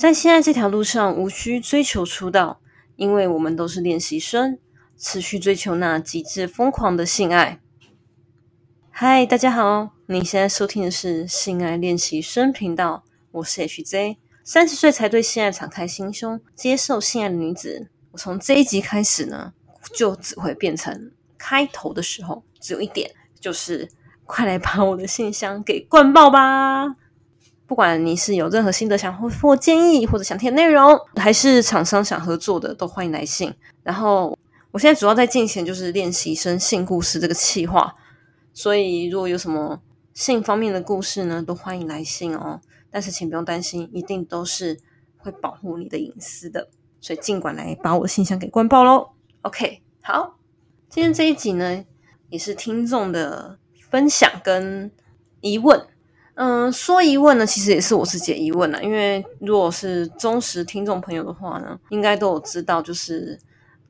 在现在这条路上，无需追求出道，因为我们都是练习生，持续追求那极致疯狂的性爱。嗨，大家好，你现在收听的是性爱练习生频道，我是 HJ，三十岁才对性爱敞开心胸，接受性爱的女子。我从这一集开始呢，就只会变成开头的时候，只有一点，就是快来把我的信箱给灌爆吧！不管你是有任何心得想或建议，或者想听内容，还是厂商想合作的，都欢迎来信。然后我现在主要在进行就是练习生性故事这个企划，所以如果有什么性方面的故事呢，都欢迎来信哦。但是请不用担心，一定都是会保护你的隐私的。所以尽管来把我的信箱给关爆喽。OK，好，今天这一集呢，也是听众的分享跟疑问。嗯，说疑问呢，其实也是我自己的疑问啦。因为如果是忠实听众朋友的话呢，应该都有知道，就是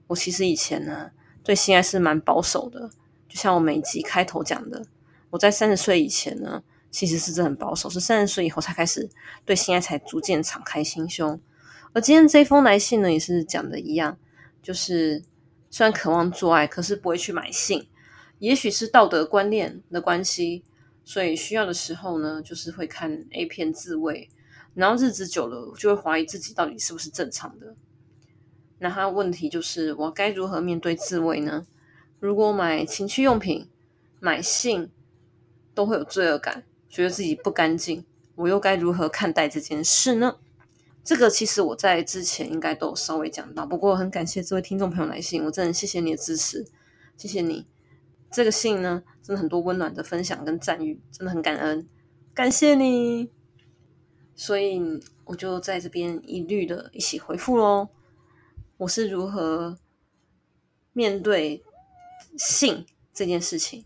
我其实以前呢对性爱是蛮保守的。就像我每集开头讲的，我在三十岁以前呢，其实是真的很保守，是三十岁以后才开始对性爱才逐渐敞开心胸。而今天这封来信呢，也是讲的一样，就是虽然渴望做爱，可是不会去买性，也许是道德观念的关系，所以需要的时候呢，就是会看 A 片自慰，然后日子久了，就会怀疑自己到底是不是正常的。那他问题就是，我该如何面对自慰呢？如果买情趣用品、买性都会有罪恶感，觉得自己不干净，我又该如何看待这件事呢？这个其实我在之前应该都有稍微讲到，不过很感谢这位听众朋友来信，我真的谢谢你的支持，谢谢你。这个信呢，真的很多温暖的分享跟赞誉，真的很感恩，感谢你。所以我就在这边一律的一起回复喽。我是如何面对性这件事情？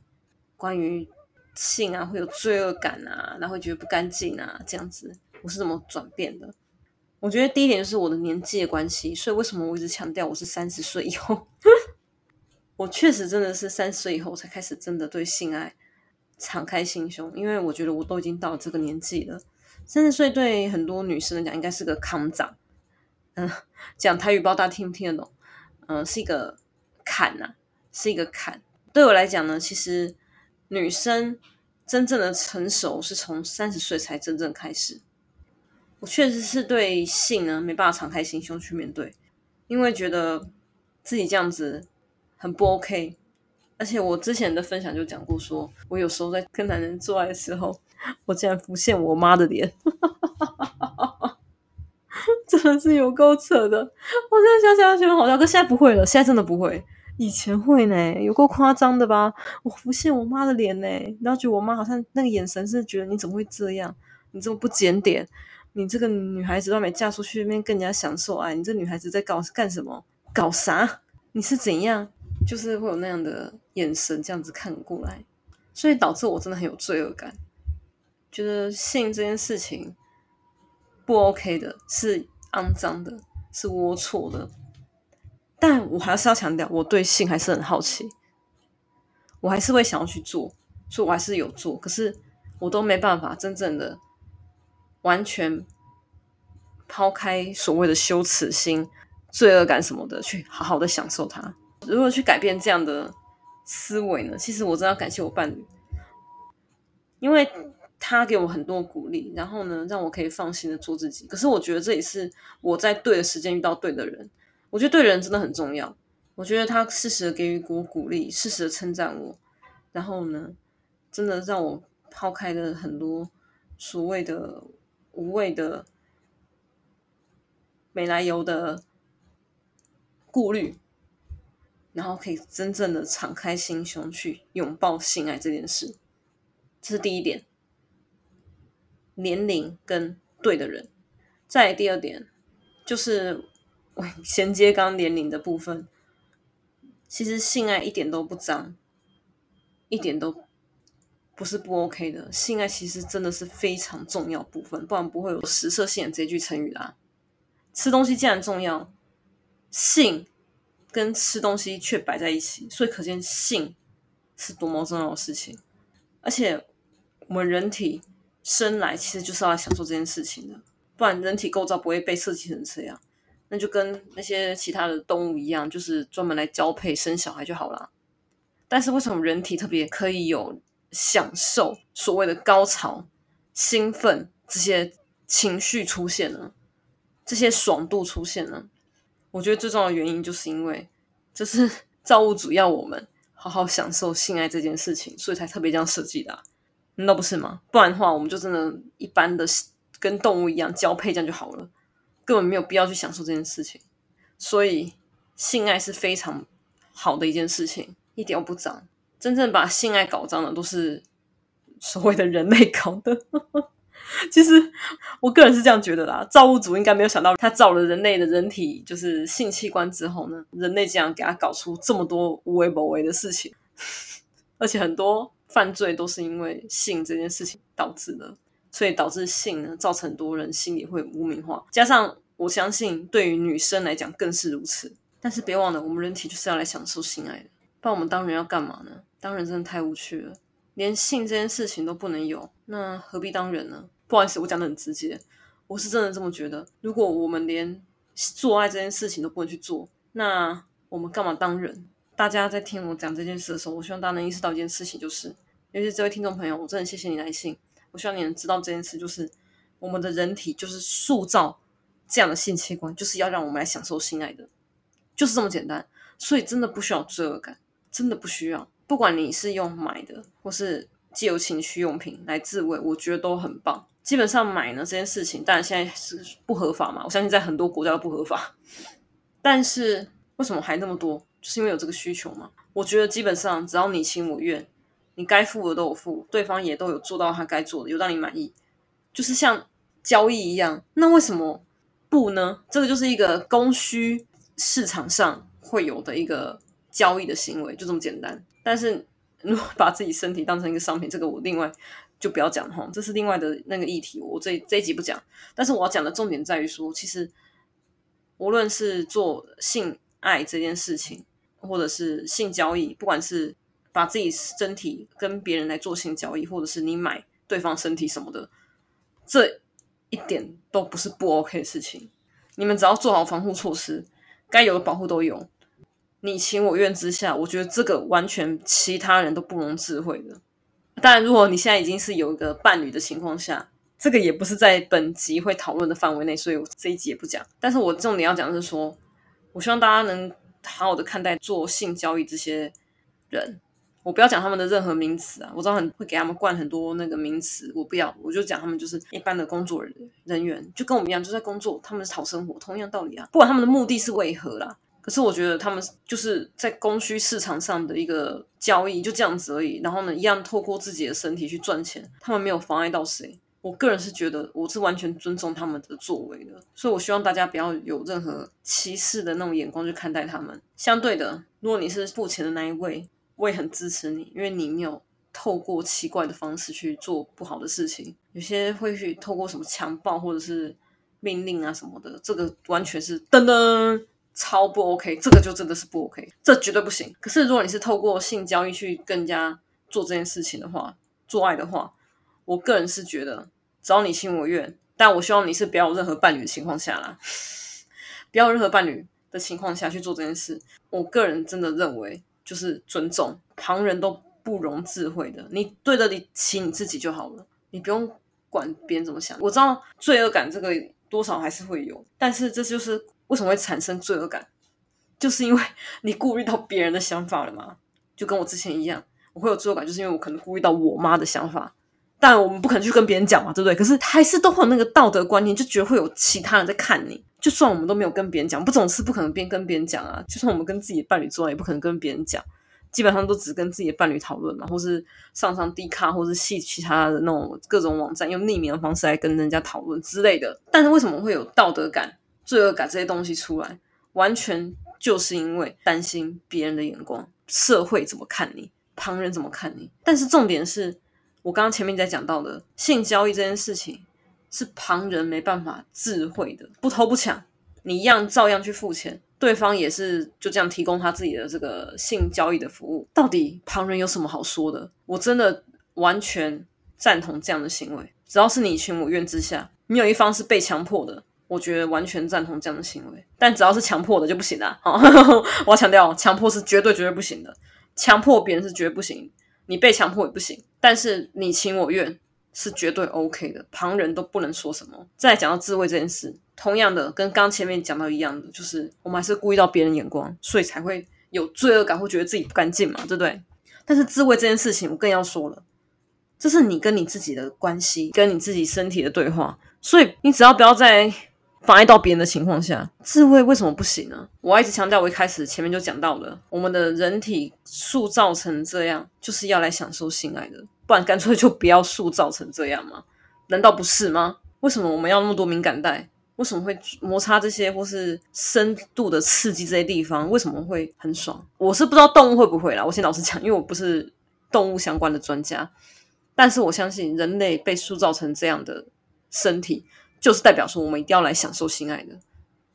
关于性啊，会有罪恶感啊，然后会觉得不干净啊，这样子，我是怎么转变的？我觉得第一点就是我的年纪的关系，所以为什么我一直强调我是三十岁以后？我确实真的是三十岁以后才开始真的对性爱敞开心胸，因为我觉得我都已经到这个年纪了。三十岁对很多女生来讲应该是个康长，嗯，讲台语不知道大家听不听得懂？嗯，是一个坎呐，是一个坎。对我来讲呢，其实女生真正的成熟是从三十岁才真正开始。我确实是对性呢没办法敞开心胸去面对，因为觉得自己这样子很不 OK。而且我之前的分享就讲过，说我有时候在跟男人做爱的时候，我竟然浮现我妈的脸，真的是有够扯的。我现在想想觉得好笑，可现在不会了，现在真的不会，以前会呢，有够夸张的吧？我浮现我妈的脸呢，然后觉得我妈好像那个眼神是觉得你怎么会这样？你这么不检点？你这个女孩子都没嫁出去，那边更加享受爱。你这女孩子在搞干什么？搞啥？你是怎样？就是会有那样的眼神这样子看过来，所以导致我真的很有罪恶感，觉得性这件事情不 OK 的，是肮脏的，是龌龊的。但我还是要强调，我对性还是很好奇，我还是会想要去做，所以我还是有做。可是我都没办法真正的。完全抛开所谓的羞耻心、罪恶感什么的，去好好的享受它。如何去改变这样的思维呢？其实我真的要感谢我伴侣，因为他给我很多鼓励，然后呢，让我可以放心的做自己。可是我觉得这也是我在对的时间遇到对的人。我觉得对人真的很重要。我觉得他适时的给予我鼓励，适时的称赞我，然后呢，真的让我抛开了很多所谓的。无谓的、没来由的顾虑，然后可以真正的敞开心胸去拥抱性爱这件事，这是第一点。年龄跟对的人，再第二点就是我 衔接刚年龄的部分。其实性爱一点都不脏，一点都。不是不 OK 的，性爱其实真的是非常重要部分，不然不会有“食色性也”这句成语啦。吃东西既然重要，性跟吃东西却摆在一起，所以可见性是多么重要的事情。而且我们人体生来其实就是要享受这件事情的，不不然人体构造不会被设计成这样。那就跟那些其他的动物一样，就是专门来交配生小孩就好了。但是为什么人体特别可以有享受所谓的高潮、兴奋这些情绪出现呢？这些爽度出现呢？我觉得最重要的原因就是因为这是 造物主要我们好好享受性爱这件事情，所以才特别这样设计的。难道不是吗？不然的话，我们就真的一般的跟动物一样交配这样就好了。根本没有必要去享受这件事情，所以性爱是非常好的一件事情，一点都不脏。真正把性爱搞脏的都是所谓的人类搞的。其实我个人是这样觉得啦，造物主应该没有想到，他造了人类的人体就是性器官之后呢，人类竟然给他搞出这么多无为不为的事情，而且很多犯罪都是因为性这件事情导致的。所以导致性呢，造成很多人心里会污名化。加上我相信，对于女生来讲更是如此。但是别忘了，我们人体就是要来享受性爱的。不然我们当人要干嘛呢？当人真的太无趣了，连性这件事情都不能有，那何必当人呢？不好意思，我讲的很直接，我是真的这么觉得。如果我们连做爱这件事情都不能去做，那我们干嘛当人？大家在听我讲这件事的时候，我希望大家能意识到一件事情，就是尤其这位听众朋友，我真的谢谢你来信。我希望你能知道这件事，就是我们的人体就是塑造这样的性器官，就是要让我们来享受性爱的，就是这么简单。所以真的不需要罪恶感，真的不需要。不管你是用买的，或是借由情趣用品来自慰，我觉得都很棒。基本上买呢这件事情，当然现在是不合法嘛，我相信在很多国家都不合法。但是为什么还那么多？就是因为有这个需求嘛。我觉得基本上只要你情我愿。你该付的都有付，对方也都有做到他该做的，有让你满意，就是像交易一样。那为什么不呢？这个就是一个供需市场上会有的一个交易的行为，就这么简单。但是如果把自己身体当成一个商品，这个我另外就不要讲哈，这是另外的那个议题，我这这一集不讲。但是我要讲的重点在于说，其实无论是做性爱这件事情，或者是性交易，不管是。把自己身体跟别人来做性交易，或者是你买对方身体什么的，这一点都不是不 OK 的事情。你们只要做好防护措施，该有的保护都有，你情我愿之下，我觉得这个完全其他人都不容置喙的。当然，如果你现在已经是有一个伴侣的情况下，这个也不是在本集会讨论的范围内，所以我这一集也不讲。但是我重点要讲的是说，我希望大家能好好的看待做性交易这些人。我不要讲他们的任何名词啊，我知道很会给他们灌很多那个名词，我不要，我就讲他们就是一般的工作人人员，就跟我们一样，就在工作，他们是讨生活，同样道理啊。不管他们的目的是为何啦，可是我觉得他们就是在供需市场上的一个交易，就这样子而已。然后呢，一样透过自己的身体去赚钱，他们没有妨碍到谁。我个人是觉得，我是完全尊重他们的作为的，所以我希望大家不要有任何歧视的那种眼光去看待他们。相对的，如果你是付钱的那一位。我也很支持你，因为你没有透过奇怪的方式去做不好的事情。有些会去透过什么强暴或者是命令啊什么的，这个完全是噔噔超不 OK，这个就真的是不 OK，这绝对不行。可是如果你是透过性交易去更加做这件事情的话，做爱的话，我个人是觉得只要你情我愿，但我希望你是不要有任何伴侣的情况下啦，不要任何伴侣的情况下去做这件事。我个人真的认为。就是尊重旁人都不容智慧的，你对得起你自己就好了，你不用管别人怎么想。我知道罪恶感这个多少还是会有，但是这就是为什么会产生罪恶感，就是因为你顾虑到别人的想法了嘛。就跟我之前一样，我会有罪恶感，就是因为我可能顾虑到我妈的想法，但我们不可能去跟别人讲嘛，对不对？可是还是都会有那个道德观念，就觉得会有其他人在看你。就算我们都没有跟别人讲，不总是不可能边跟别人讲啊。就算我们跟自己的伴侣做，也不可能跟别人讲。基本上都只跟自己的伴侣讨论嘛，或是上上 D 卡，或是系其他的那种各种网站，用匿名的方式来跟人家讨论之类的。但是为什么会有道德感、罪恶感这些东西出来？完全就是因为担心别人的眼光，社会怎么看你，旁人怎么看你。但是重点是我刚刚前面在讲到的性交易这件事情。是旁人没办法智慧的，不偷不抢，你一样照样去付钱，对方也是就这样提供他自己的这个性交易的服务。到底旁人有什么好说的？我真的完全赞同这样的行为。只要是你情我愿之下，没有一方是被强迫的。我觉得完全赞同这样的行为，但只要是强迫的就不行啦。好，我要强调，强迫是绝对绝对不行的，强迫别人是绝对不行，你被强迫也不行。但是你情我愿是绝对 OK 的，旁人都不能说什么。再讲到自慰这件事，同样的跟刚前面讲到一样的，就是我们还是顾虑到别人眼光，所以才会有罪恶感，会觉得自己不干净嘛，对不对？但是自慰这件事情，我更要说了，这是你跟你自己的关系，跟你自己身体的对话，所以你只要不要在。妨碍到别人的情况下，自慰为什么不行呢？我一直强调，我一开始前面就讲到了，我们的人体塑造成这样，就是要来享受性爱的，不然干脆就不要塑造成这样吗？难道不是吗？为什么我们要那么多敏感带？为什么会摩擦这些，或是深度的刺激这些地方？为什么会很爽？我是不知道动物会不会啦。我先老实讲，因为我不是动物相关的专家，但是我相信人类被塑造成这样的身体。就是代表说，我们一定要来享受性爱的，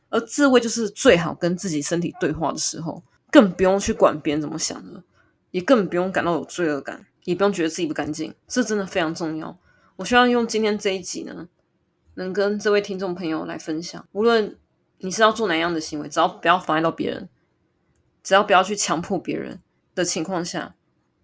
而自慰就是最好跟自己身体对话的时候，更不用去管别人怎么想的，也更不用感到有罪恶感，也不用觉得自己不干净，这真的非常重要。我希望用今天这一集呢，能跟这位听众朋友来分享，无论你是要做哪样的行为，只要不要妨碍到别人，只要不要去强迫别人的情况下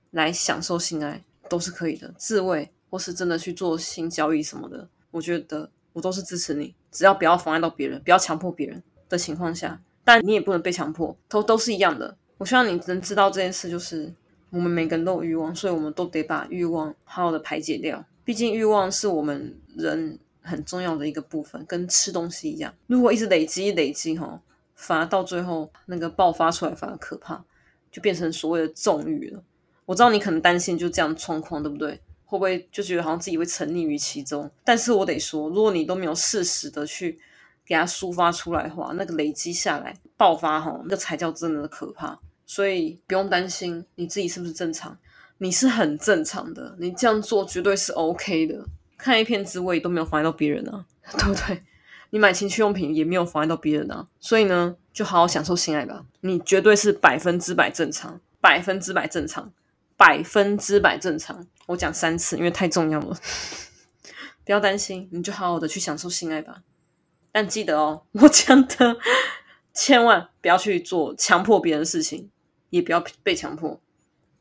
来享受性爱，都是可以的。自慰或是真的去做性交易什么的，我觉得。我都是支持你，只要不要妨碍到别人，不要强迫别人的情况下，但你也不能被强迫，都都是一样的。我希望你能知道这件事，就是我们每个人都有欲望，所以我们都得把欲望好好的排解掉。毕竟欲望是我们人很重要的一个部分，跟吃东西一样，如果一直累积累积哈，反而到最后那个爆发出来反而可怕，就变成所谓的纵欲了。我知道你可能担心就这样状况，对不对？会不会就觉得好像自己会沉溺于其中？但是我得说，如果你都没有适时的去给他抒发出来的话，那个累积下来爆发哈，那才叫真的可怕。所以不用担心你自己是不是正常，你是很正常的，你这样做绝对是 OK 的。看一片滋味都没有妨碍到别人啊，对不对？你买情趣用品也没有妨碍到别人啊，所以呢，就好好享受性爱吧。你绝对是百分之百正常，百分之百正常。百分之百正常，我讲三次，因为太重要了。不要担心，你就好好的去享受性爱吧。但记得哦，我讲的千万不要去做强迫别人的事情，也不要被强迫。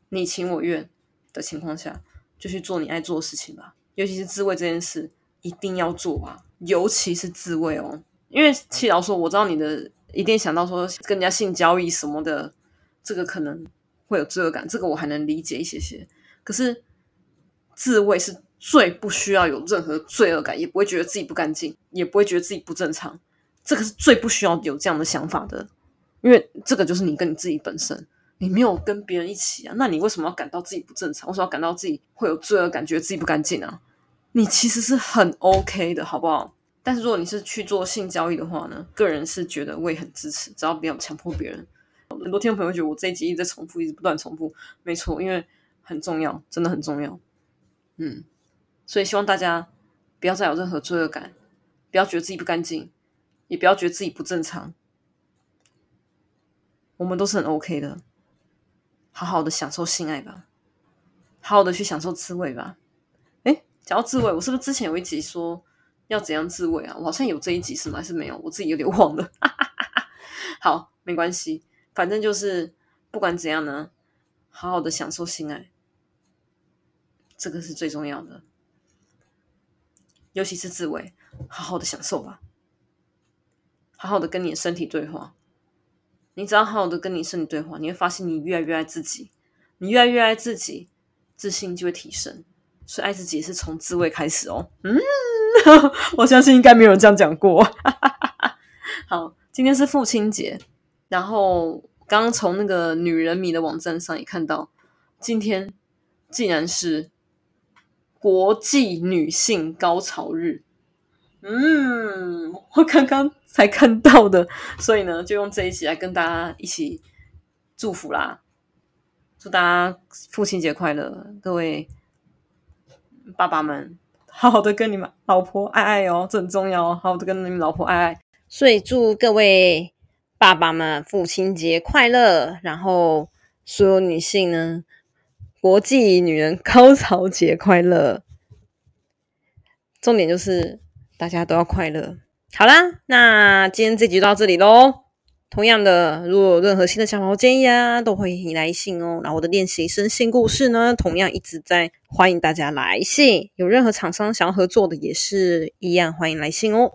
你情我愿的情况下，就去做你爱做的事情吧。尤其是自慰这件事，一定要做啊！尤其是自慰哦，因为七老说，我知道你的一定想到说跟人家性交易什么的，这个可能。会有罪恶感，这个我还能理解一些些。可是自慰是最不需要有任何罪恶感，也不会觉得自己不干净，也不会觉得自己不正常。这个是最不需要有这样的想法的，因为这个就是你跟你自己本身，你没有跟别人一起啊，那你为什么要感到自己不正常？为什么要感到自己会有罪恶感，觉得自己不干净啊？你其实是很 OK 的，好不好？但是如果你是去做性交易的话呢，个人是觉得我也很支持，只要不要强迫别人。很多听众朋友觉得我这一集一直在重复，一直不断重复，没错，因为很重要，真的很重要。嗯，所以希望大家不要再有任何罪恶感，不要觉得自己不干净，也不要觉得自己不正常。我们都是很 OK 的，好好的享受性爱吧，好好的去享受自慰吧。哎，讲到自慰，我是不是之前有一集说要怎样自慰啊？我好像有这一集是吗？还是没有？我自己有点忘了。好，没关系。反正就是不管怎样呢，好好的享受性爱，这个是最重要的。尤其是自慰，好好的享受吧，好好的跟你的身体对话。你只要好好的跟你身体对话，你会发现你越来越爱自己，你越来越爱自己，自信就会提升。所以爱自己是从自慰开始哦。嗯，我相信应该没有人这样讲过。好，今天是父亲节。然后刚刚从那个女人迷的网站上也看到，今天竟然是国际女性高潮日。嗯，我刚刚才看到的，所以呢，就用这一集来跟大家一起祝福啦！祝大家父亲节快乐，各位爸爸们，好好的跟你们老婆爱爱哦，这很重要哦，好好的跟你们老婆爱爱。所以祝各位。爸爸们，父亲节快乐！然后所有女性呢，国际女人高潮节快乐！重点就是大家都要快乐。好啦，那今天这集就到这里喽。同样的，如果有任何新的想法或建议啊，都欢迎来信哦。然后我的练习生新故事呢，同样一直在欢迎大家来信。有任何厂商想要合作的，也是一样欢迎来信哦。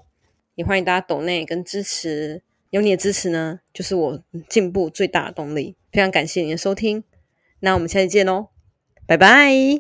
也欢迎大家抖内跟支持，有你的支持呢，就是我进步最大的动力。非常感谢你的收听，那我们下期见喽，拜拜。